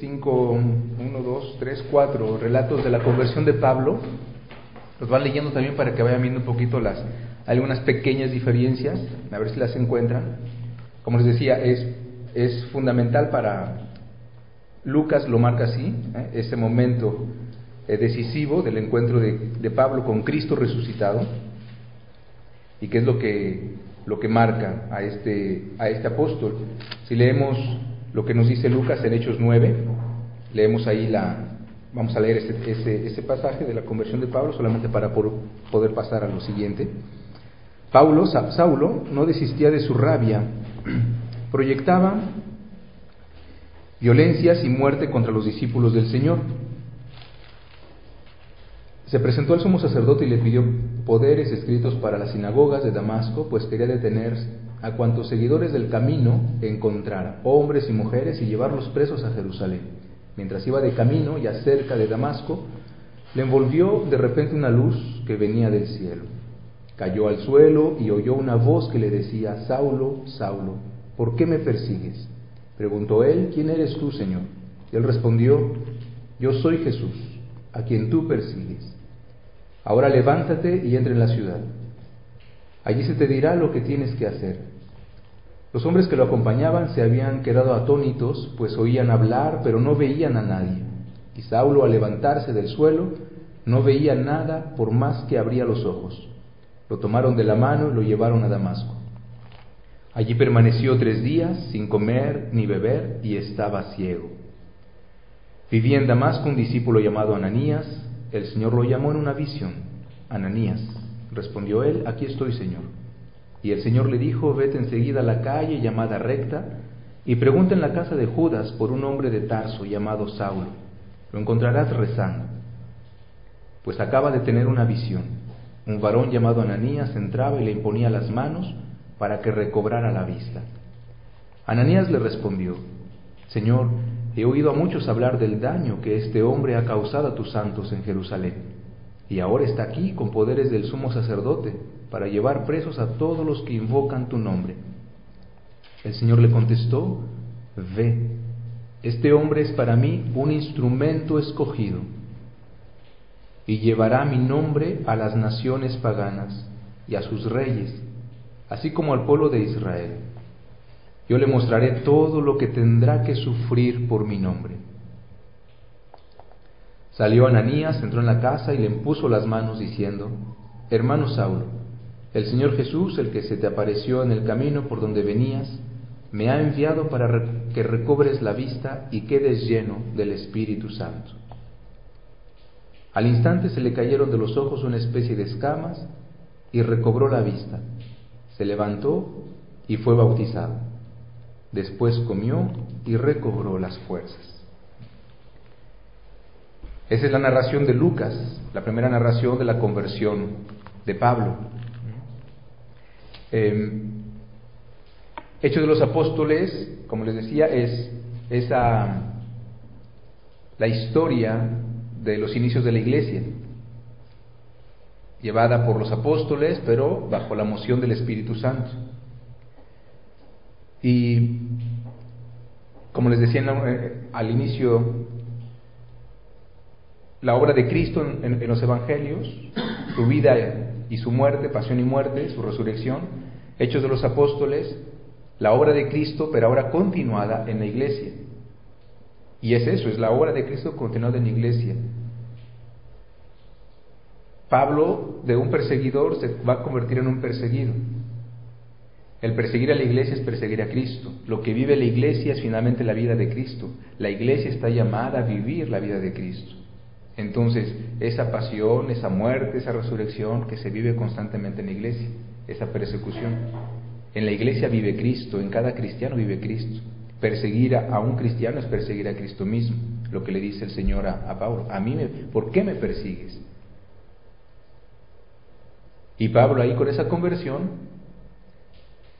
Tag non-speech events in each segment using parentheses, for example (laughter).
5, 1, 2, 3, 4 relatos de la conversión de Pablo. Los van leyendo también para que vayan viendo un poquito las algunas pequeñas diferencias, a ver si las encuentran. Como les decía, es, es fundamental para Lucas, lo marca así, ¿eh? ese momento eh, decisivo del encuentro de, de, Pablo con Cristo resucitado, y que es lo que, lo que marca a este, a este apóstol. Si leemos lo que nos dice Lucas en Hechos 9. Leemos ahí la, vamos a leer ese, ese, pasaje de la conversión de Pablo solamente para poder pasar a lo siguiente. Pablo, Saulo, no desistía de su rabia, (clears throat) proyectaba violencias y muerte contra los discípulos del Señor. Se presentó al sumo sacerdote y le pidió poderes escritos para las sinagogas de Damasco, pues quería detener a cuantos seguidores del camino encontrara, hombres y mujeres, y llevarlos presos a Jerusalén. Mientras iba de camino, ya cerca de Damasco, le envolvió de repente una luz que venía del cielo. Cayó al suelo y oyó una voz que le decía, Saulo, Saulo, ¿por qué me persigues? Preguntó él, ¿quién eres tú, Señor? Y él respondió, yo soy Jesús, a quien tú persigues. Ahora levántate y entra en la ciudad. Allí se te dirá lo que tienes que hacer. Los hombres que lo acompañaban se habían quedado atónitos, pues oían hablar, pero no veían a nadie. Y Saulo, al levantarse del suelo, no veía nada por más que abría los ojos. Lo tomaron de la mano y lo llevaron a Damasco. Allí permaneció tres días sin comer ni beber y estaba ciego. Vivía en Damasco un discípulo llamado Ananías. El Señor lo llamó en una visión. Ananías. Respondió él, aquí estoy, Señor. Y el Señor le dijo, vete enseguida a la calle llamada recta y pregunta en la casa de Judas por un hombre de Tarso llamado Saulo. Lo encontrarás rezando. Pues acaba de tener una visión. Un varón llamado Ananías entraba y le imponía las manos para que recobrara la vista. Ananías le respondió, Señor, he oído a muchos hablar del daño que este hombre ha causado a tus santos en Jerusalén y ahora está aquí con poderes del sumo sacerdote para llevar presos a todos los que invocan tu nombre. El Señor le contestó, ve, este hombre es para mí un instrumento escogido y llevará mi nombre a las naciones paganas y a sus reyes, así como al pueblo de Israel. Yo le mostraré todo lo que tendrá que sufrir por mi nombre. Salió Ananías, entró en la casa y le impuso las manos diciendo, Hermano Saulo, el Señor Jesús, el que se te apareció en el camino por donde venías, me ha enviado para que recobres la vista y quedes lleno del Espíritu Santo. Al instante se le cayeron de los ojos una especie de escamas y recobró la vista. Se levantó y fue bautizado. Después comió y recobró las fuerzas. Esa es la narración de Lucas, la primera narración de la conversión de Pablo. Eh, Hechos de los Apóstoles, como les decía, es esa la historia de los inicios de la iglesia, llevada por los apóstoles, pero bajo la moción del Espíritu Santo. Y como les decía eh, al inicio la obra de Cristo en, los Evangelios, su vida y su muerte, pasión y muerte, su resurrección, Hechos de los Apóstoles, la obra de Cristo, pero ahora continuada en la iglesia. Y es eso, es la obra de Cristo continuada en la iglesia. Pablo, de un perseguidor, se va a convertir en un perseguido. El perseguir a la iglesia es perseguir a Cristo. Lo que vive la iglesia es finalmente la vida de Cristo. La iglesia está llamada a vivir la vida de Cristo. Entonces, esa pasión, esa muerte, esa resurrección que se vive constantemente en la iglesia, esa persecución. En la iglesia vive Cristo, en cada cristiano vive Cristo. Perseguir a, un cristiano es perseguir a Cristo mismo, lo que le dice el Señor a, Pablo. A mí, me, ¿por qué me persigues? Y Pablo ahí con esa conversión,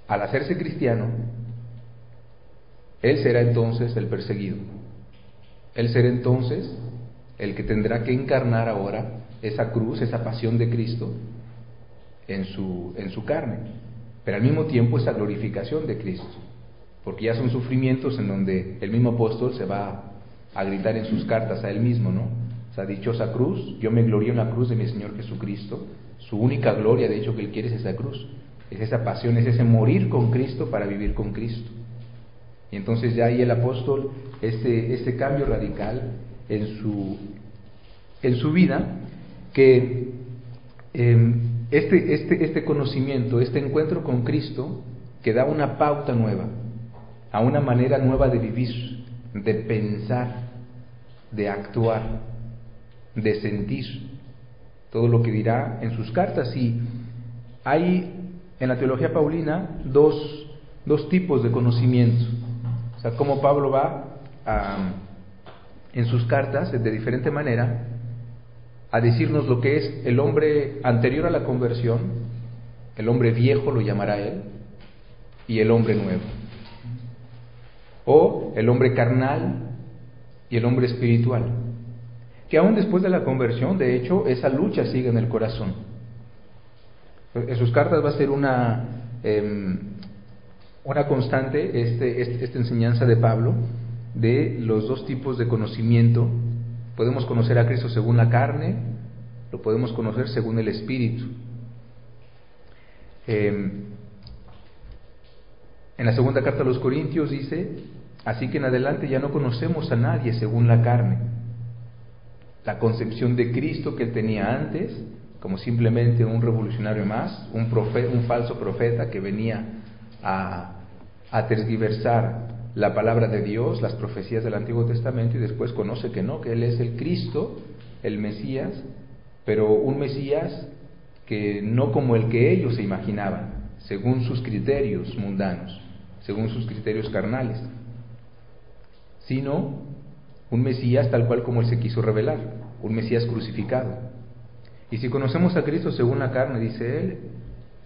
al hacerse cristiano, él será entonces el perseguido. Él será entonces el que tendrá que encarnar ahora esa cruz, esa pasión de Cristo en su, en su carne, pero al mismo tiempo esa glorificación de Cristo, porque ya son sufrimientos en donde el mismo apóstol se va a gritar en sus cartas a él mismo, ¿no? O sea, dichosa cruz, yo me glorío en la cruz de mi Señor Jesucristo. Su única gloria, de hecho, que él quiere es esa cruz. Es esa pasión, es ese morir con Cristo para vivir con Cristo. Y entonces ya ahí el apóstol, este, este cambio radical en su, en su vida, que em, este, este, este conocimiento, este encuentro con Cristo, que da una pauta nueva, a una manera nueva de vivir, de pensar, de actuar, de sentir, todo lo que dirá en sus cartas. Y hay en la teología paulina dos, dos tipos de conocimiento. O sea, cómo Pablo va en sus cartas, de diferente manera, a decirnos lo que es el hombre anterior a la conversión, el hombre viejo lo llamará él, y el hombre nuevo. O el hombre carnal y el hombre espiritual. Que aún después de la conversión, de hecho, esa lucha sigue en el corazón. En sus cartas va a ser una, em, una constante este, este, esta enseñanza de Pablo de los dos tipos de conocimiento. Podemos conocer a Cristo según la carne, lo podemos conocer según el Espíritu. Em, en la segunda carta a los Corintios dice, así que en adelante ya no conocemos a nadie según la carne. La concepción de Cristo que tenía antes, como simplemente un revolucionario más, un, un falso profeta que venía a, a tergiversar la palabra de Dios, las profecías del Antiguo Testamento y después conoce que no, que Él es el Cristo, el Mesías, pero un Mesías que no como el que ellos se imaginaban, según sus criterios mundanos, según sus criterios carnales, sino un Mesías tal cual como Él se quiso revelar, un Mesías crucificado. Y si conocemos a Cristo según la carne, dice Él,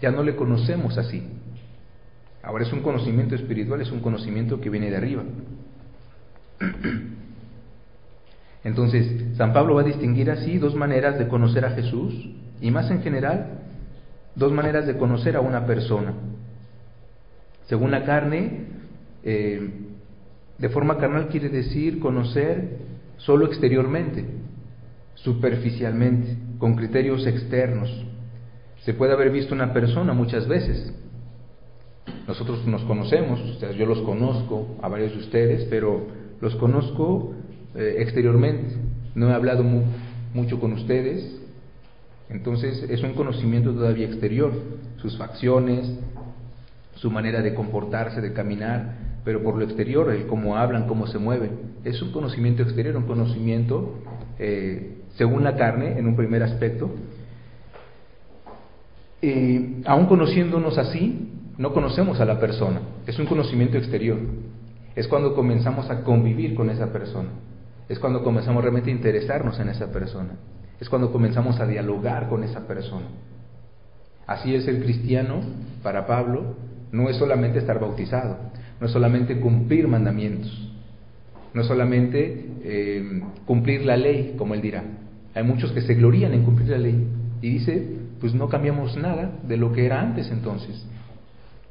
ya no le conocemos así, Ahora es un conocimiento espiritual, es un conocimiento que viene de arriba. Entonces, San Pablo va a distinguir así dos maneras de conocer a Jesús y más en general, dos maneras de conocer a una persona. Según la carne, eh, de forma carnal quiere decir conocer solo exteriormente, superficialmente, con criterios externos. Se puede haber visto una persona muchas veces, nosotros nos conocemos, yo los conozco a varios de ustedes, pero los conozco eh, exteriormente. No he hablado mucho con ustedes, entonces es un conocimiento todavía exterior, sus facciones, su manera de comportarse, de caminar, pero por lo exterior, el cómo hablan, cómo se mueven. Es un conocimiento exterior, un conocimiento eh, según la carne, en un primer aspecto. Y aún conociéndonos así, no conocemos a la persona, es un conocimiento exterior. Es cuando comenzamos a convivir con esa persona, es cuando comenzamos realmente a interesarnos en esa persona, es cuando comenzamos a dialogar con esa persona. Así es el cristiano, para Pablo, no es solamente estar bautizado, no es solamente cumplir mandamientos, no es solamente eh, cumplir la ley, como él dirá. Hay muchos que se glorían en cumplir la ley y dice, pues no cambiamos nada de lo que era antes entonces.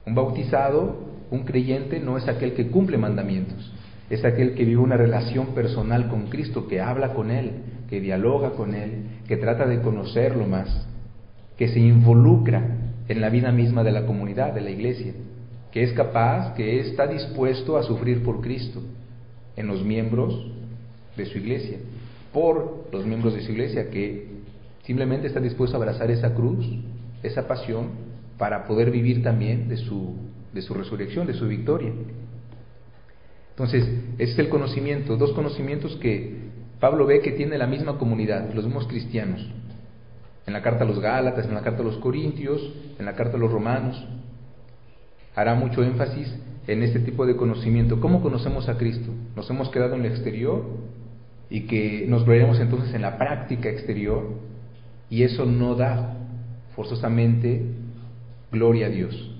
Un bautizado, un creyente, no es aquel que cumple mandamientos, es aquel que vive una relación personal con Cristo, que habla con Él, que dialoga con Él, que trata de conocerlo más, que se involucra en la vida misma de la comunidad, de la iglesia, que es capaz, que está dispuesto a sufrir por Cristo en los miembros de su iglesia, por los miembros de su iglesia, que simplemente está dispuesto a abrazar esa cruz, esa pasión, para poder vivir también de su, de su resurrección, de su victoria. Entonces, ese es el conocimiento, dos conocimientos que Pablo ve que tiene la misma comunidad, los mismos cristianos. En la carta a los Gálatas, en la carta a los Corintios, en la carta a los Romanos, hará mucho énfasis en este tipo de conocimiento. ¿Cómo conocemos a Cristo? Nos hemos quedado en el exterior y que nos veremos entonces en la práctica exterior y eso no da forzosamente Gloria a Dios.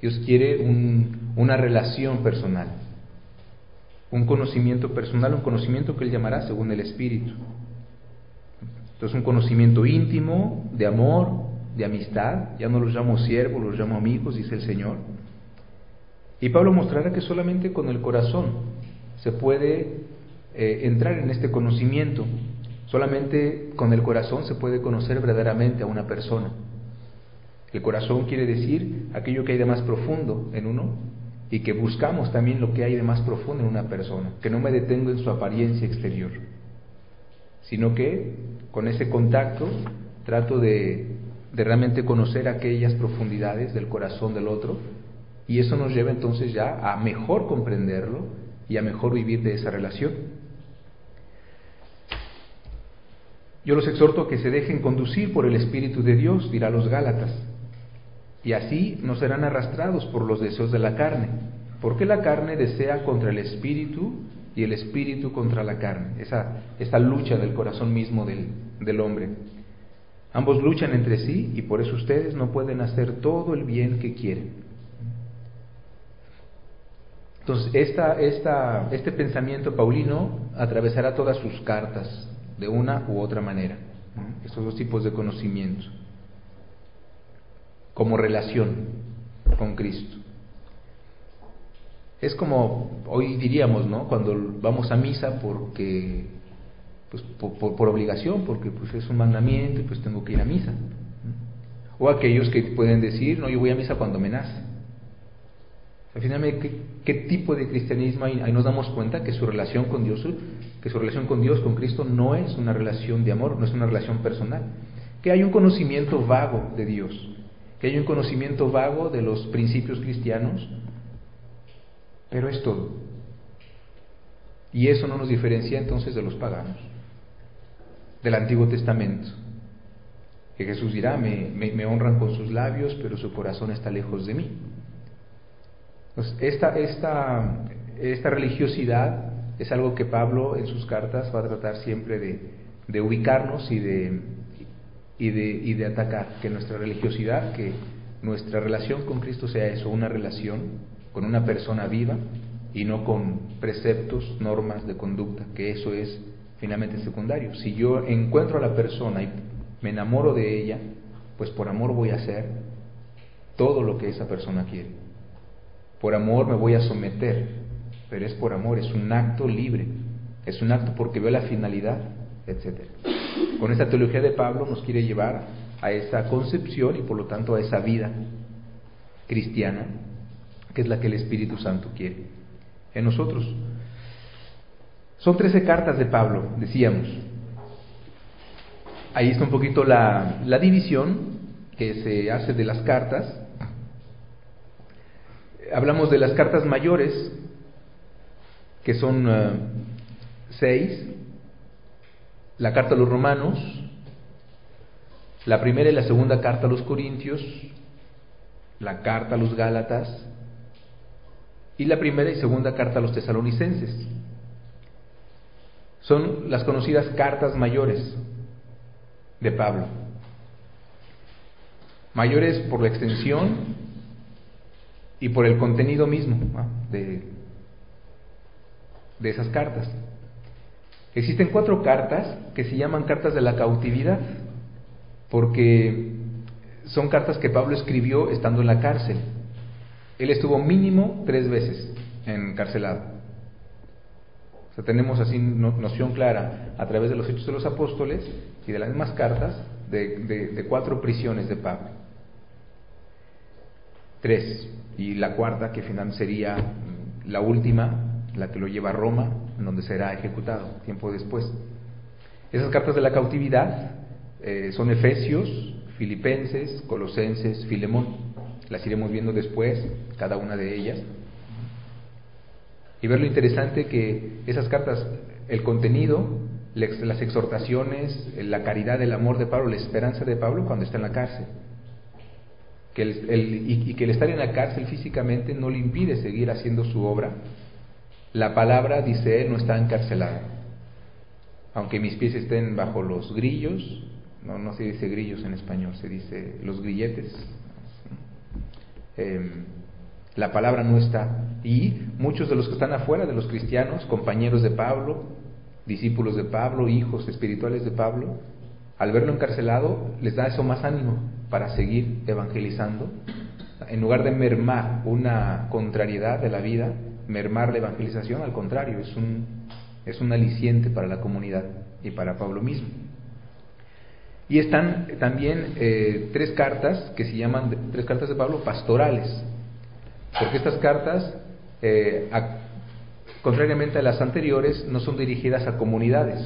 Dios quiere una relación personal, un conocimiento personal, un conocimiento que Él llamará según el Espíritu. Entonces un conocimiento íntimo, de amor, de amistad, ya no los llamo siervos, los llamo amigos, dice el Señor. Y Pablo mostrará que solamente con el corazón se puede eh, entrar en este conocimiento. Solamente con el corazón se puede conocer verdaderamente a una persona. El corazón quiere decir aquello que hay de más profundo en uno y que buscamos también lo que hay de más profundo en una persona, que no me detengo en su apariencia exterior, sino que con ese contacto trato de, de realmente conocer aquellas profundidades del corazón del otro y eso nos lleva entonces ya a mejor comprenderlo y a mejor vivir de esa relación. Yo los exhorto a que se dejen conducir por el Espíritu de Dios, dirá los Gálatas, y así no serán arrastrados por los deseos de la carne, porque la carne desea contra el Espíritu y el Espíritu contra la carne, esa, esa lucha del corazón mismo del, del hombre. Ambos luchan entre sí y por eso ustedes no pueden hacer todo el bien que quieren. Entonces, esta, esta, este pensamiento paulino atravesará todas sus cartas de una u otra manera, estos dos tipos de conocimiento, como relación con Cristo. Es como hoy diríamos, ¿no? Cuando vamos a misa porque, pues, por, obligación, porque pues, es un mandamiento y pues tengo que ir a misa. O aquellos que pueden decir, no, yo voy a misa cuando me nace. Finalmente, ¿qué, tipo de cristianismo hay? Ahí nos damos cuenta que su relación con Dios, que su relación con Dios, con Cristo, no es una relación de amor, no es una relación personal. Que hay un conocimiento vago de Dios, que hay un conocimiento vago de los principios cristianos, pero es todo. Y eso no nos diferencia entonces de los paganos, del Antiguo Testamento. Que Jesús dirá, me, me honran con sus labios, pero su corazón está lejos de mí. Pues esta, esta, esta religiosidad es algo que Pablo en sus cartas va a tratar siempre de, ubicarnos y de, y, de, y de atacar, que nuestra religiosidad, que nuestra relación con Cristo sea eso, una relación con una persona viva y no con preceptos, normas de conducta, que eso es finalmente secundario. Si yo encuentro a la persona y me enamoro de ella, pues por amor voy a hacer todo lo que esa persona quiere. Por amor me voy a someter, pero es por amor, es un acto libre, es un acto porque veo la finalidad, etc. Con esta teología de Pablo nos quiere llevar a esa concepción y por lo tanto a esa vida cristiana, que es la que el Espíritu Santo quiere en nosotros. Son trece cartas de Pablo, decíamos. Ahí está un poquito la, división que se hace de las cartas hablamos de las cartas mayores, que son eh, seis, la carta a los romanos, la primera y la segunda carta a los corintios, la carta a los gálatas y la primera y segunda carta a los tesalonicenses. Son las conocidas cartas mayores de Pablo. Mayores por la extensión y por el contenido mismo de, de esas cartas. Existen cuatro cartas que se llaman cartas de la cautividad, porque son cartas que Pablo escribió estando en la cárcel. Él estuvo mínimo tres veces encarcelado. O sea, tenemos así noción clara a través de los hechos de los apóstoles y de las mismas cartas de, de cuatro prisiones de Pablo. Tres y la cuarta que finalmente sería la última, la que lo lleva a Roma, en donde será ejecutado tiempo después. Esas cartas de la cautividad eh, son Efesios, Filipenses, Colosenses, Filemón. Las iremos viendo después, cada una de ellas. Y ver lo interesante que esas cartas, el contenido, las exhortaciones, la caridad, el amor de Pablo, la esperanza de Pablo cuando está en la cárcel que el, y, que el estar en la cárcel físicamente no le impide seguir haciendo su obra. La palabra, dice él, no está encarcelada. Aunque mis pies estén bajo los grillos, no, no se dice grillos en español, se dice los grilletes. Em, la palabra no está. Y muchos de los que están afuera, de los cristianos, compañeros de Pablo, discípulos de Pablo, hijos espirituales de Pablo, al verlo encarcelado, les da eso más ánimo para seguir evangelizando. En lugar de mermar una contrariedad de la vida, mermar la evangelización, al contrario, es un, es un aliciente para la comunidad y para Pablo mismo. Y están también eh, tres cartas que se llaman, tres cartas de Pablo pastorales, porque estas cartas, eh, contrariamente a las anteriores, no son dirigidas a comunidades,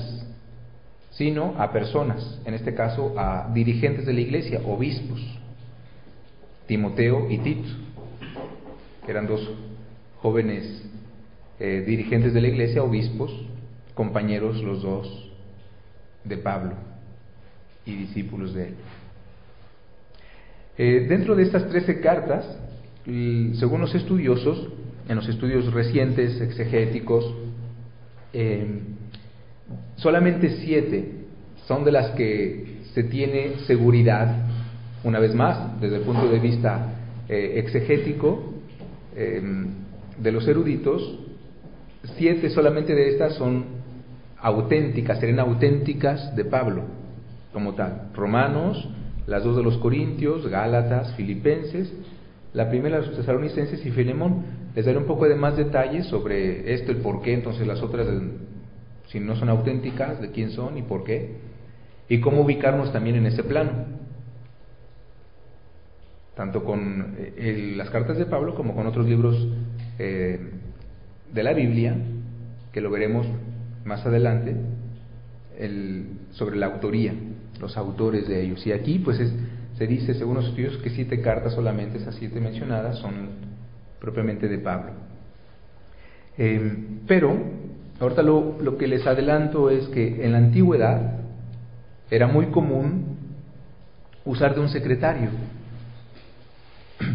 sino a personas, en este caso a dirigentes de la iglesia, obispos, Timoteo y Tito, que eran dos jóvenes eh, dirigentes de la iglesia, obispos, compañeros los dos de Pablo y discípulos de él. Eh, dentro de estas trece cartas, según los estudiosos, en los estudios recientes, exegéticos, eh, solamente siete son de las que se tiene seguridad, una vez más, desde el punto de vista exegético, de los eruditos, siete solamente de estas son auténticas, serían auténticas de Pablo como tal. Romanos, las dos de los Corintios, Gálatas, Filipenses, la primera de los tesalonicenses y Filemón. Les daré un poco de más detalles sobre esto, el por qué, entonces las otras, si no son auténticas, de quién son y por qué, y cómo ubicarnos también en ese plano, tanto con eh, las cartas de Pablo como con otros libros eh, de la Biblia, que lo veremos más adelante, el, sobre la autoría los autores de ellos. Y aquí pues se dice, según los estudios, que siete cartas solamente, esas siete mencionadas, son propiamente de Pablo. Em, pero, ahorita lo, lo que les adelanto es que en la antigüedad era muy común usar de un secretario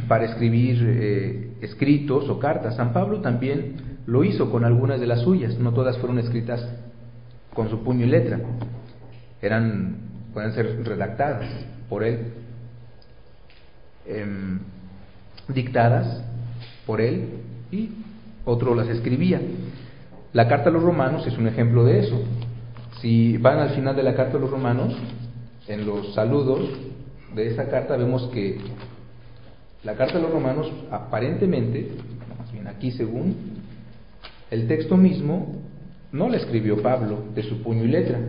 para escribir eh, escritos o cartas. San Pablo también lo hizo con algunas de las suyas, no todas fueron escritas con su puño y letra, eran pueden ser redactadas por él, em, dictadas por él y otro las escribía. La carta a los romanos es un ejemplo de eso. Si van al final de la carta a los romanos, en los saludos de esa carta vemos que la carta a los romanos aparentemente, más bien aquí según el texto mismo, no la escribió Pablo de su puño y letra,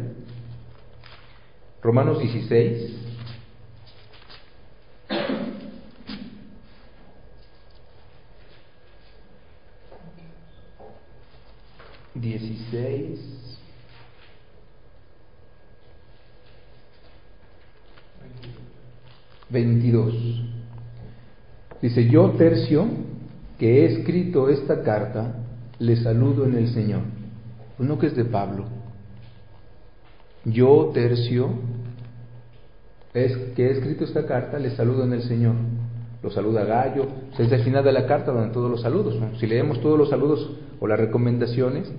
Romanos 16. Dieciséis. Veintidós. Dice, yo tercio, que he escrito esta carta, le saludo en el Señor. Uno que es de Pablo. Yo tercio, es que he escrito esta carta, le saludo en el Señor. Lo saluda Gallo. Es el final de la carta donde todos los saludos. Si leemos todos los saludos o las recomendaciones,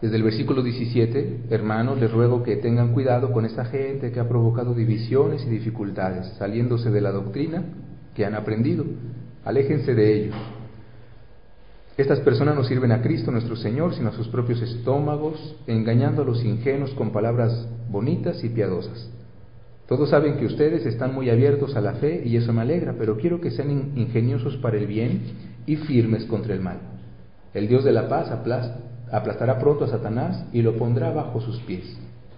desde el versículo 17, hermanos, les ruego que tengan cuidado con esta gente que ha provocado divisiones y dificultades, saliéndose de la doctrina que han aprendido. Aléjense de ellos. Estas personas no sirven a Cristo nuestro Señor, sino a sus propios estómagos, engañando a los ingenuos con palabras bonitas y piadosas. Todos saben que ustedes están muy abiertos a la fe y eso me alegra, pero quiero que sean ingeniosos para el bien y firmes contra el mal. El Dios de la paz aplastará pronto a Satanás y lo pondrá bajo sus pies.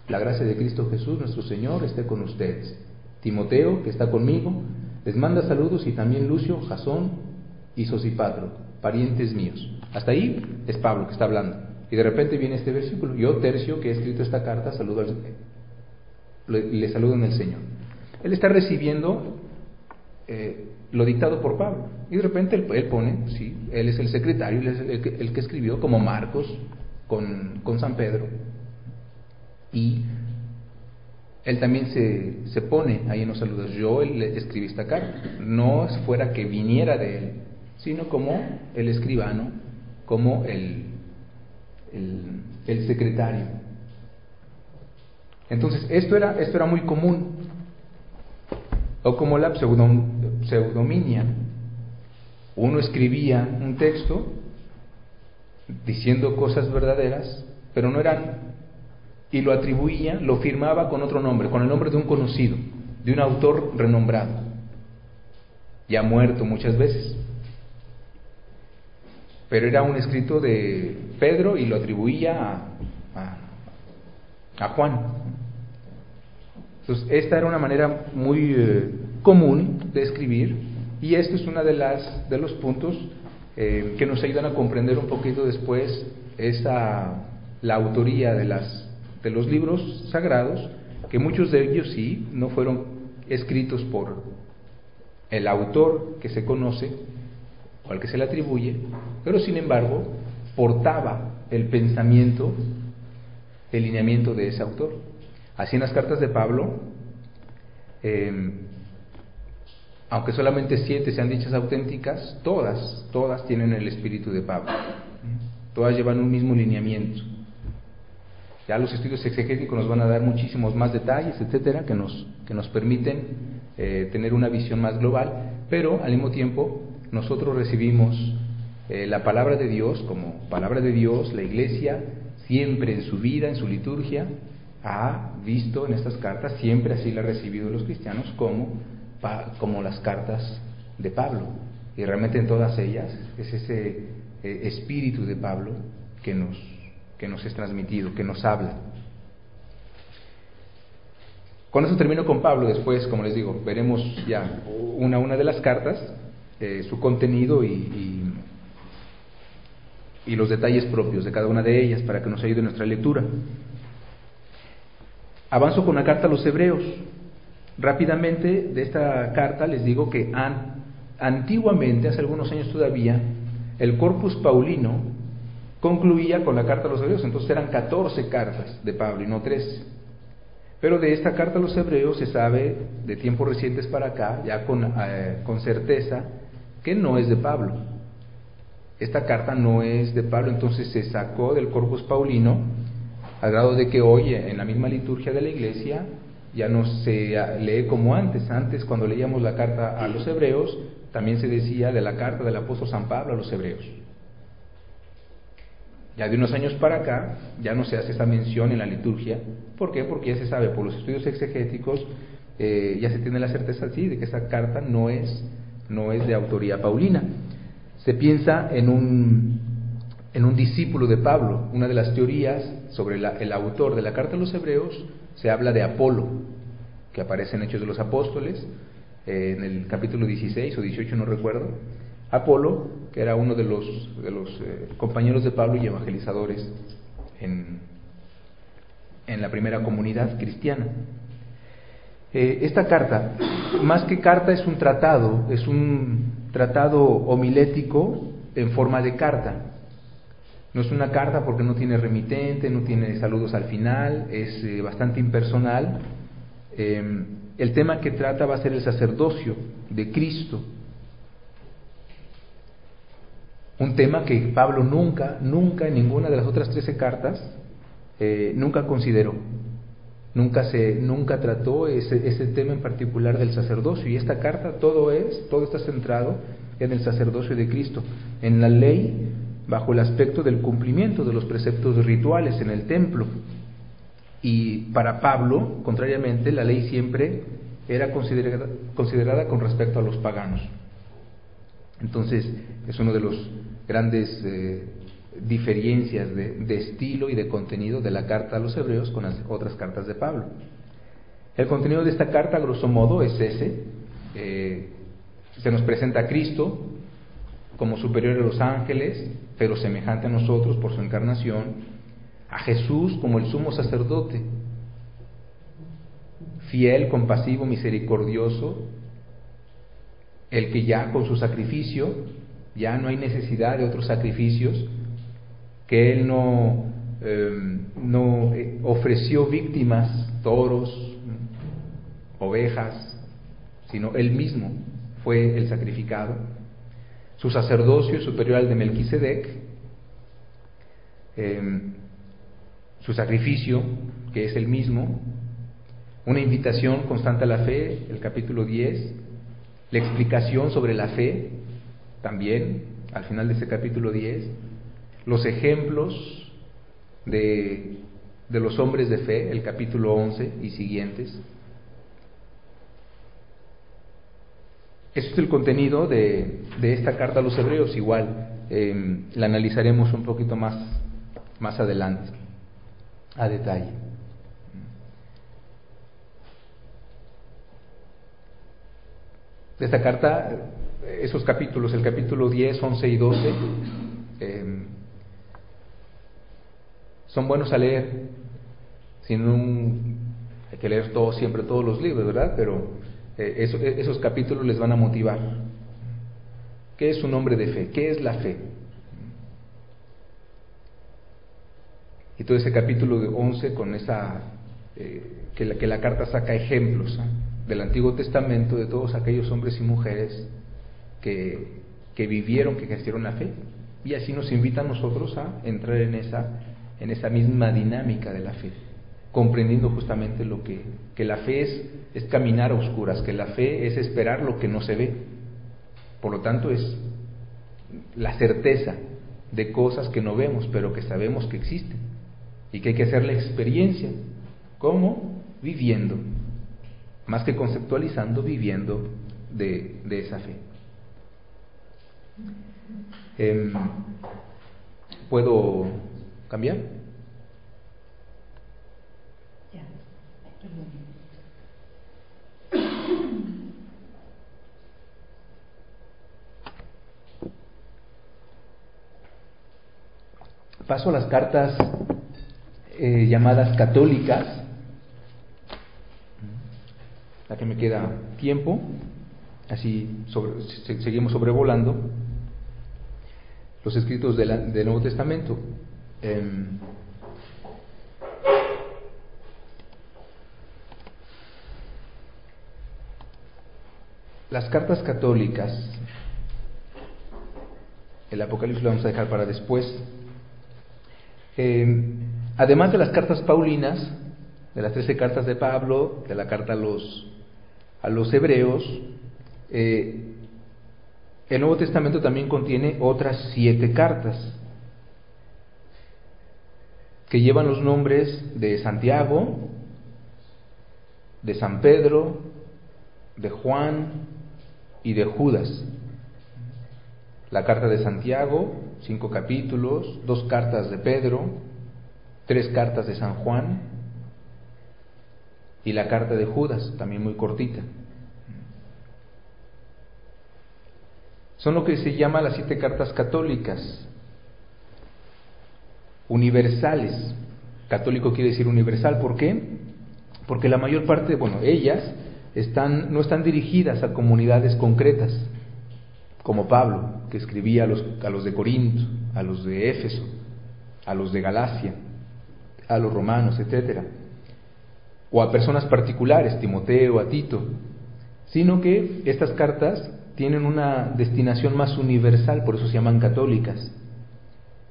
La gracia de Cristo Jesús, nuestro Señor, esté con ustedes. Timoteo, que está conmigo, les manda saludos y también Lucio, Jasón y Sosipatro, parientes míos. Hasta ahí es Pablo que está hablando. Y de repente viene este versículo. Yo, Tercio, que he escrito esta carta, saludo al le, saludo en el Señor. Él está recibiendo eh, lo dictado por Pablo. Y de repente él, pone, sí, él es el secretario, es el que, escribió, como Marcos con, con, San Pedro. Y él también se, se, pone ahí en los saludos. Yo le escribí esta carta. No fuera que viniera de él, sino como el escribano, como el, el, el secretario. Entonces, esto era, esto era muy común. O como la pseudominia. Uno escribía un texto diciendo cosas verdaderas, pero no eran, y lo atribuía, lo firmaba con otro nombre, con el nombre de un conocido, de un autor renombrado, ya muerto muchas veces. pero era un escrito de Pedro y lo atribuía a, a, Juan. Entonces, esta era una manera muy eh, común de escribir y esto es uno de, las, de los puntos eh, que nos ayudan a comprender un poquito después esa, la autoría de, las, de los libros sagrados, que muchos de ellos sí no fueron escritos por el autor que se conoce o al que se le atribuye, pero sin embargo portaba el pensamiento, el lineamiento de ese autor. Así en las cartas de Pablo, em, aunque solamente siete sean dichas auténticas, todas, todas tienen el espíritu de Pablo. Todas llevan un mismo lineamiento. Ya los estudios exegéticos nos van a dar muchísimos más detalles, etcétera, que nos, que nos permiten eh, tener una visión más global, pero al mismo tiempo nosotros recibimos eh, la palabra de Dios como palabra de Dios, la iglesia siempre en su vida, en su liturgia, ha visto en estas cartas, siempre así la ha recibido los cristianos como, como las cartas de Pablo. Y realmente en todas ellas es ese eh, espíritu de Pablo que nos, que nos es transmitido, que nos habla. Con eso termino con Pablo, después, como les digo, veremos ya una a una de las cartas, eh, su contenido y, y, los detalles propios de cada una de ellas para que nos ayude en nuestra lectura. Avanzo con la carta a los hebreos. Rápidamente de esta carta les digo que antiguamente, hace algunos años todavía, el corpus paulino concluía con la carta a los hebreos, entonces eran 14 cartas de Pablo y no 13. Pero de esta carta a los hebreos se sabe de tiempos recientes para acá, ya con, eh, con certeza, que no es de Pablo. Esta carta no es de Pablo, entonces se sacó del corpus paulino, al grado de que hoy en la misma liturgia de la iglesia ya no se lee como antes. Antes, cuando leíamos la carta a los hebreos, también se decía de la carta del apóstol San Pablo a los hebreos. Ya de unos años para acá ya no se hace esa mención en la liturgia. ¿Por qué? Porque ya se sabe por los estudios exegéticos, eh, ya se tiene la certeza sí de que esa carta no es, no es de autoría paulina. Se piensa en un, en un discípulo de Pablo. Una de las teorías sobre el autor de la carta a los hebreos se habla de Apolo, que aparece en Hechos de los Apóstoles, eh, en el capítulo 16 o 18, no recuerdo Apolo, que era uno de los, de los eh, compañeros de Pablo y evangelizadores en, la primera comunidad cristiana. Eh, esta carta, más que carta, es un tratado, es un tratado homilético en forma de carta. No es una carta porque no tiene remitente, no tiene saludos al final, es eh, bastante impersonal. el tema que trata va a ser el sacerdocio de Cristo un tema que Pablo nunca, nunca en ninguna de las otras trece cartas, eh, nunca consideró. Nunca, se, nunca trató ese, ese tema en particular del sacerdocio. Y esta carta todo es, todo está centrado en el sacerdocio de Cristo, en la ley bajo el aspecto del cumplimiento de los preceptos rituales en el templo. Y para Pablo, contrariamente, la ley siempre era considerada, considerada con respecto a los paganos. Entonces, es uno de los grandes eh, diferencias de, estilo y de contenido de la carta a los hebreos con las otras cartas de Pablo. El contenido de esta carta, a grosso modo, es ese. Eh, se nos presenta a Cristo como superior a los ángeles, pero semejante a nosotros por su encarnación, a Jesús como el sumo sacerdote, fiel, compasivo, misericordioso, el que ya con su sacrificio ya no hay necesidad de otros sacrificios, que Él no, em, no eh, ofreció víctimas, toros, ovejas, sino Él mismo fue el sacrificado. Su sacerdocio es superior al de Melquisedec, em, su sacrificio, que es el mismo, una invitación constante a la fe, el capítulo 10, la explicación sobre la fe, también al final de ese capítulo 10, los ejemplos de, de los hombres de fe, el capítulo 11 y siguientes. Eso es el contenido de, de esta carta a los hebreos, igual. em, la analizaremos un poquito más, más adelante, a detalle. De esta carta, esos capítulos, el capítulo 10, 11 y 12, em, son buenos a leer, sin un, hay que leer todo, siempre todos los libros, ¿verdad? Pero eh, e, esos capítulos les van a motivar. ¿Qué es un hombre de fe? ¿Qué es la fe? Y todo ese capítulo de 11 con esa, eh, que, la, que la carta saca ejemplos. Del Antiguo Testamento de todos aquellos hombres y mujeres que, que vivieron, que ejercieron la fe. Y así nos invita a nosotros a entrar en esa, en esa misma dinámica de la fe comprendiendo justamente lo que, que la fe es, es caminar a oscuras, que la fe es esperar lo que no se ve. Por lo tanto, es la certeza de cosas que no vemos, pero que sabemos que existen y que hay que hacer la experiencia. ¿Cómo? Viviendo, más que conceptualizando, viviendo de, de esa fe. Em, ¿Puedo cambiar? Paso a las cartas eh, llamadas católicas, la que me queda tiempo, así seguimos sobrevolando los escritos del Nuevo Testamento. Em, las cartas católicas, el Apocalipsis lo vamos a dejar para después, eh, además de las cartas paulinas, de las trece cartas de Pablo, de la carta a los, a los hebreos, eh, el Nuevo Testamento también contiene otras siete cartas que llevan los nombres de Santiago, de San Pedro, de Juan y de Judas. La carta de Santiago, cinco capítulos, dos cartas de Pedro, tres cartas de San Juan y la carta de Judas, también muy cortita. Son lo que se llama las siete cartas católicas, universales. Católico quiere decir universal, ¿por qué? Porque la mayor parte, bueno, ellas están, no están dirigidas a comunidades concretas, como Pablo, que escribía a los, a los de Corinto, a los de Éfeso, a los de Galacia, a los romanos, etc. O a personas particulares, Timoteo, a Tito, sino que estas cartas tienen una destinación más universal, por eso se llaman católicas,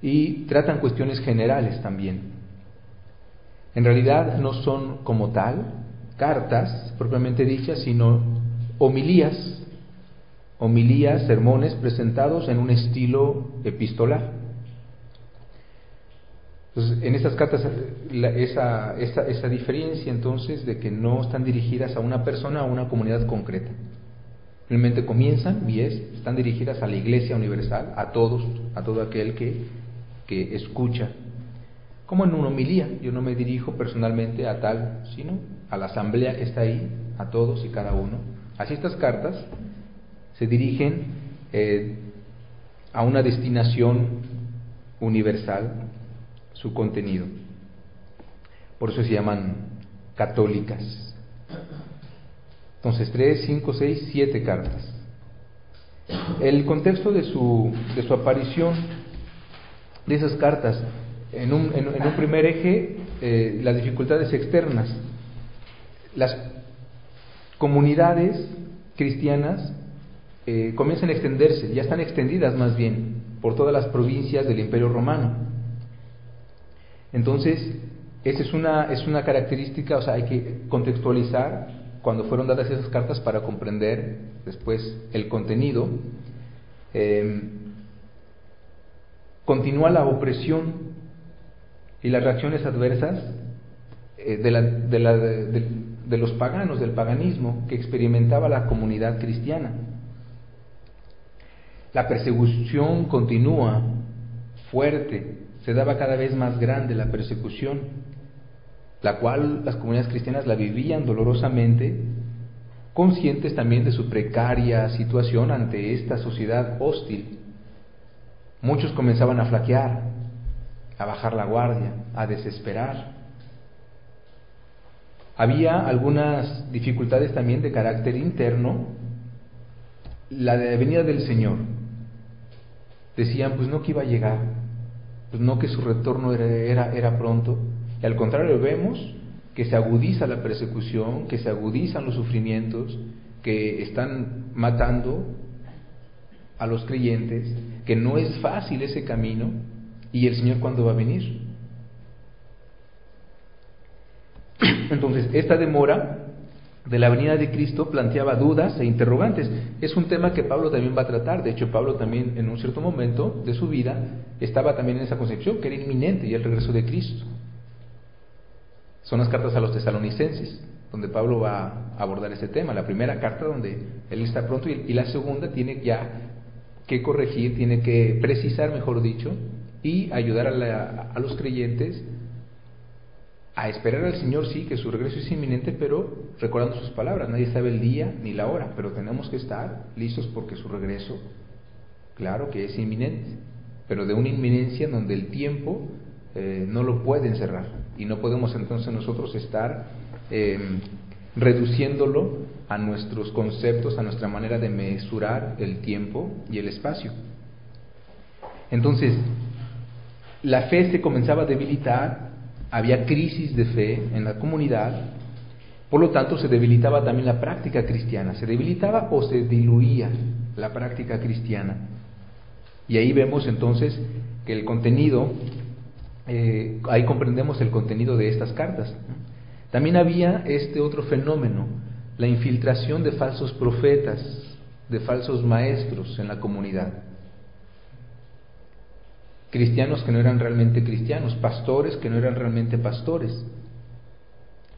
y tratan cuestiones generales también. En realidad no son como tal cartas propiamente dichas, sino homilías homilías, sermones presentados en un estilo epistolar. Entonces, en estas cartas, esa, esa, esa, diferencia entonces de que no están dirigidas a una persona o a una comunidad concreta. Realmente comienzan y es, están dirigidas a la iglesia universal, a todos, a todo aquel que, que escucha. Como en una homilía, yo no me dirijo personalmente a tal, sino a la asamblea que está ahí, a todos y cada uno. Así estas cartas se dirigen eh, a una destinación universal, su contenido. Por eso se llaman católicas. Entonces, tres, cinco, seis, siete cartas. El contexto de su, de su aparición, de esas cartas, en un, en, un primer eje, eh, las dificultades externas. Las comunidades cristianas eh, comienzan a extenderse, ya están extendidas más bien por todas las provincias del Imperio Romano. Entonces, esa es una, es una característica, o sea, hay que contextualizar cuando fueron dadas esas cartas para comprender después el contenido. Em, continúa la opresión y las reacciones adversas eh, de, la, de, la, de los paganos, del paganismo que experimentaba la comunidad cristiana. La persecución continúa fuerte, se daba cada vez más grande la persecución, la cual las comunidades cristianas la vivían dolorosamente, conscientes también de su precaria situación ante esta sociedad hostil. Muchos comenzaban a flaquear, a bajar la guardia, a desesperar. Había algunas dificultades también de carácter interno, la de venida del Señor. Decían, pues no que iba a llegar, pues no que su retorno era, era, era pronto. Y al contrario, vemos que se agudiza la persecución, que se agudizan los sufrimientos, que están matando a los creyentes, que no es fácil ese camino, y el Señor cuándo va a venir. (clears throat) Entonces, esta demora de la venida de Cristo planteaba dudas e interrogantes. Es un tema que Pablo también va a tratar. De hecho, Pablo también en un cierto momento de su vida estaba también en esa concepción que era inminente y el regreso de Cristo. Son las cartas a los tesalonicenses, donde Pablo va a abordar ese tema. La primera carta donde él está pronto y, la segunda tiene ya que corregir, tiene que precisar, mejor dicho, y ayudar a, a los creyentes a esperar al Señor, sí, que su regreso es inminente, pero recordando sus palabras, nadie sabe el día ni la hora, pero tenemos que estar listos porque su regreso, claro que es inminente, pero de una inminencia en donde el tiempo eh, no lo puede encerrar y no podemos entonces nosotros estar em, reduciéndolo a nuestros conceptos, a nuestra manera de mesurar el tiempo y el espacio. Entonces, la fe se comenzaba a debilitar había crisis de fe en la comunidad, por lo tanto se debilitaba también la práctica cristiana, se debilitaba o se diluía la práctica cristiana. Y ahí vemos entonces que el contenido, eh, ahí comprendemos el contenido de estas cartas. También había este otro fenómeno, la infiltración de falsos profetas, de falsos maestros en la comunidad cristianos que no eran realmente cristianos, pastores que no eran realmente pastores,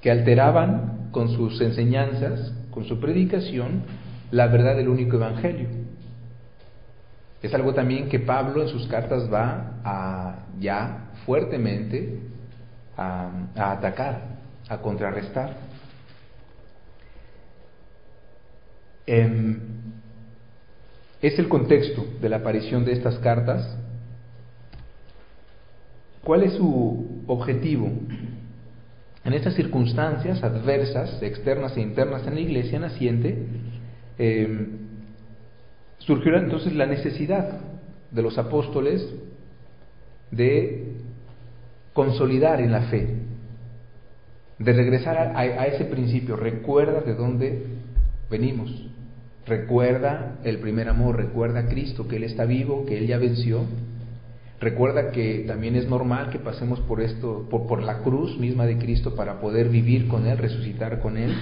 que alteraban con sus enseñanzas, con su predicación, la verdad del único evangelio. Es algo también que Pablo en sus cartas va a ya fuertemente a, atacar, a contrarrestar. Em, es el contexto de la aparición de estas cartas ¿Cuál es su objetivo? En estas circunstancias adversas, externas e internas en la iglesia naciente, eh, surgió entonces la necesidad de los apóstoles de consolidar en la fe, de regresar a, ese principio. Recuerda de dónde venimos. Recuerda el primer amor, recuerda a Cristo, que Él está vivo, que Él ya venció Recuerda que también es normal que pasemos por esto, por, la cruz misma de Cristo para poder vivir con Él, resucitar con Él.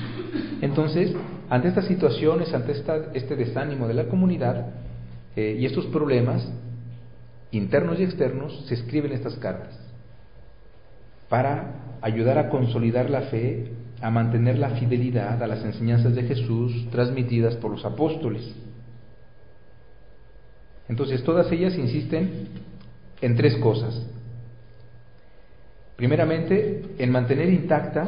Entonces, ante estas situaciones, ante este desánimo de la comunidad eh, y estos problemas internos y externos, se escriben estas cartas para ayudar a consolidar la fe, a mantener la fidelidad a las enseñanzas de Jesús transmitidas por los apóstoles. Entonces, todas ellas insisten en tres cosas. Primeramente, en mantener intacta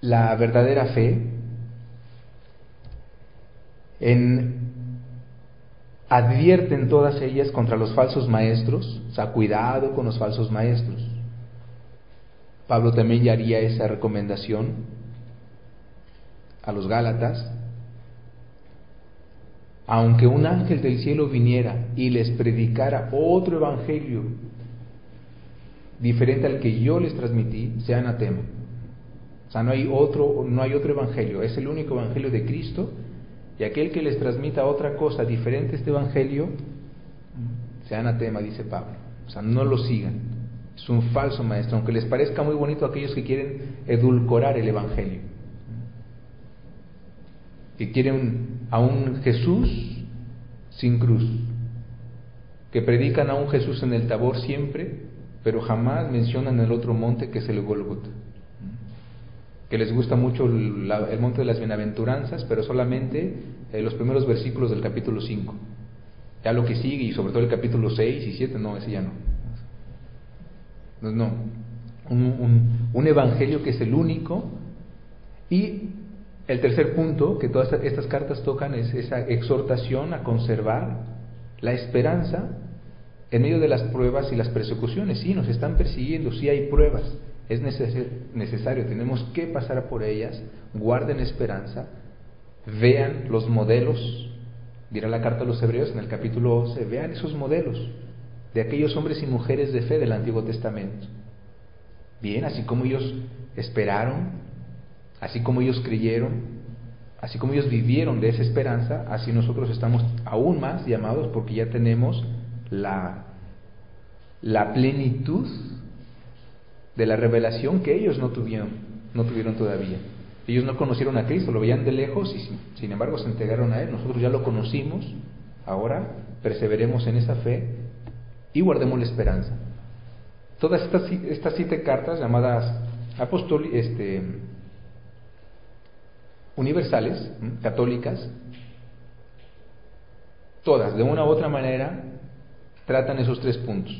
la verdadera fe, en advierten todas ellas contra los falsos maestros, o sea, cuidado con los falsos maestros. Pablo también ya haría esa recomendación a los Gálatas, aunque un ángel del cielo viniera y les predicara otro evangelio diferente al que yo les transmití, sea anatema. O sea, no hay otro, no hay otro evangelio, es el único evangelio de Cristo, y aquel que les transmita otra cosa diferente a este evangelio, sea anatema, dice Pablo. O sea, no lo sigan. Es un falso maestro, aunque les parezca muy bonito a aquellos que quieren edulcorar el evangelio que quieren a un Jesús sin cruz, que predican a un Jesús en el Tabor siempre, pero jamás mencionan el otro monte que es el Golgota. que les gusta mucho el, monte de las bienaventuranzas, pero solamente eh, los primeros versículos del capítulo 5. Ya lo que sigue, y sobre todo el capítulo 6 y 7, no, ese ya no. No, no. Un, un evangelio que es el único. Y el tercer punto que todas estas cartas tocan es esa exhortación a conservar la esperanza en medio de las pruebas y las persecuciones. Sí, nos están persiguiendo, sí hay pruebas, es necesario, tenemos que pasar por ellas, guarden esperanza, vean los modelos, dirá la carta a los hebreos en el capítulo 11, vean esos modelos de aquellos hombres y mujeres de fe del Antiguo Testamento. Bien, así como ellos esperaron, así como ellos creyeron, así como ellos vivieron de esa esperanza, así nosotros estamos aún más llamados porque ya tenemos la, la plenitud de la revelación que ellos no tuvieron, no tuvieron todavía. Ellos no conocieron a Cristo, lo veían de lejos y sin embargo se entregaron a Él. Nosotros ya lo conocimos, ahora perseveremos en esa fe y guardemos la esperanza. Todas estas, estas siete cartas llamadas apostoli, este, universales, católicas, todas de una u otra manera tratan esos tres puntos.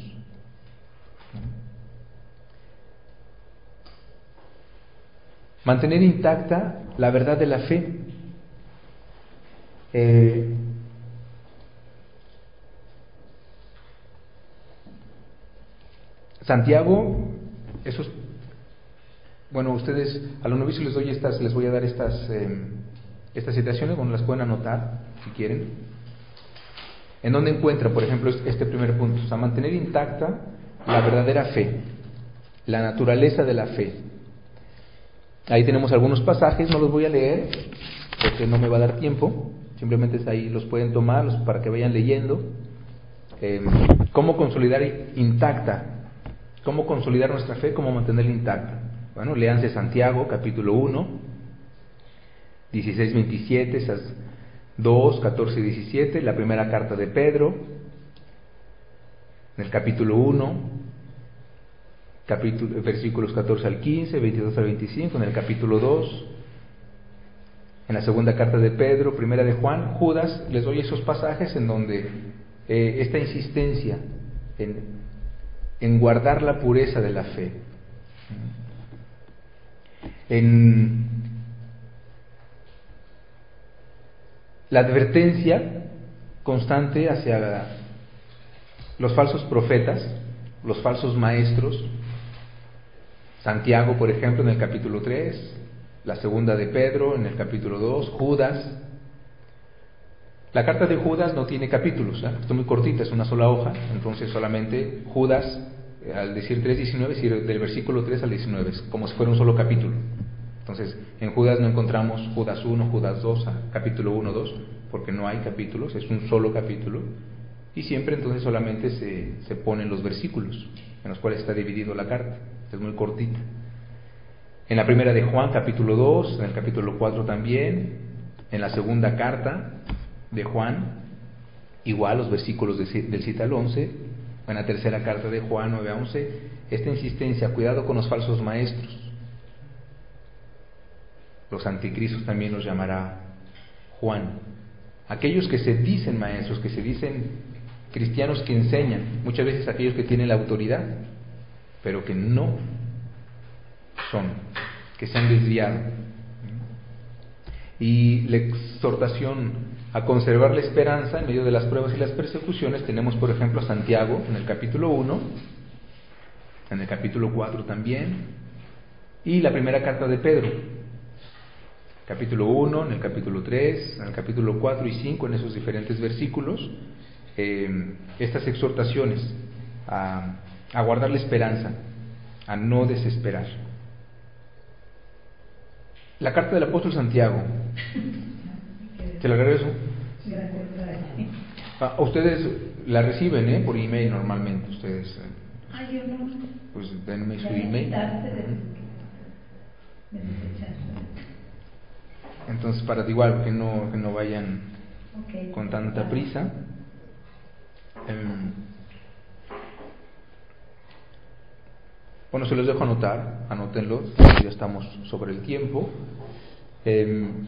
Mantener intacta la verdad de la fe. Eh, Santiago, esos, bueno, ustedes, a los novicios les doy estas, les voy a dar estas, em, estas citaciones, bueno, las pueden anotar si quieren. ¿En dónde encuentra, por ejemplo, este primer punto? O sea, mantener intacta la verdadera fe, la naturaleza de la fe. Ahí tenemos algunos pasajes, no los voy a leer porque no me va a dar tiempo, simplemente ahí los pueden tomar para que vayan leyendo. Eh, ¿Cómo consolidar intacta? ¿Cómo consolidar nuestra fe? ¿Cómo mantenerla intacta? Bueno, léanse Santiago, capítulo 1, 16, 27, esas 2, 14 y 17, la primera carta de Pedro, en el capítulo 1, capítulo, versículos 14 al 15, 22 al 25, en el capítulo 2, en la segunda carta de Pedro, primera de Juan, Judas, les doy esos pasajes en donde eh, esta insistencia en, en, guardar la pureza de la fe, en la advertencia constante hacia los falsos profetas, los falsos maestros, Santiago, por ejemplo, en el capítulo 3, la segunda de Pedro en el capítulo 2, Judas. La carta de Judas no tiene capítulos, ¿eh? está muy cortita, es una sola hoja, entonces solamente Judas, al decir 3.19, es decir, del versículo 3 al 19, como si fuera un solo capítulo. Entonces, en Judas no encontramos Judas 1, Judas 2, capítulo 1, 2, porque no hay capítulos, es un solo capítulo, y siempre entonces solamente se, se ponen los versículos en los cuales está dividido la carta es muy cortita. En la primera de Juan, capítulo 2, en el capítulo 4 también, en la segunda carta de Juan, igual los versículos del 7 al 11, en la tercera carta de Juan 9 a 11, esta insistencia, cuidado con los falsos maestros. Los anticristos también los llamará Juan. Aquellos que se dicen maestros, que se dicen cristianos que enseñan, muchas veces aquellos que tienen la autoridad, pero que no son, que se han desviado. Y la exhortación a conservar la esperanza en medio de las pruebas y las persecuciones, tenemos por ejemplo a Santiago en el capítulo 1, en el capítulo 4 también, y la primera carta de Pedro, capítulo 1, en el capítulo 3, en el capítulo 4 y 5, en esos diferentes versículos, eh, estas exhortaciones a a guardar la esperanza, a no desesperar. La carta del apóstol Santiago. ¿Te la regreso? Ah, ustedes la reciben ¿eh? por email normalmente. Ustedes. Eh. Yo no. Pues denme su email. Entonces, para igual que no, que no vayan con tanta prisa. Bueno, se los dejo anotar, anótenlo, ya estamos sobre el tiempo. Em,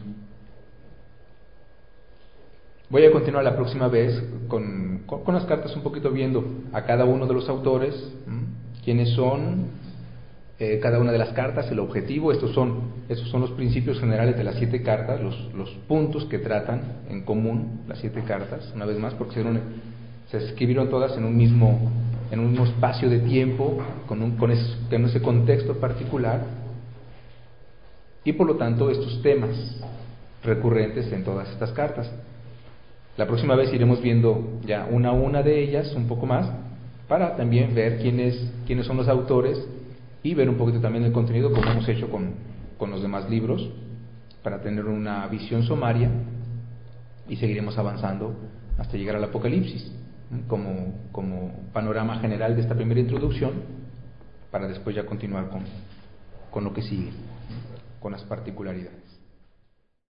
voy a continuar la próxima vez con, con, las cartas un poquito viendo a cada uno de los autores, quiénes son, eh, cada una de las cartas, el objetivo, estos son, estos son los principios generales de las siete cartas, los, los puntos que tratan en común las siete cartas, una vez más, porque se, escribieron todas en un mismo, en un mismo espacio de tiempo, con, un, con, con ese contexto particular, y por lo tanto estos temas recurrentes en todas estas cartas. La próxima vez iremos viendo ya una a una de ellas, un poco más, para también ver quiénes, quiénes son los autores y ver un poquito también el contenido como hemos hecho con, con los demás libros, para tener una visión sumaria y seguiremos avanzando hasta llegar al Apocalipsis, como, como panorama general de esta primera introducción, para después ya continuar con, con lo que sigue, con las particularidades.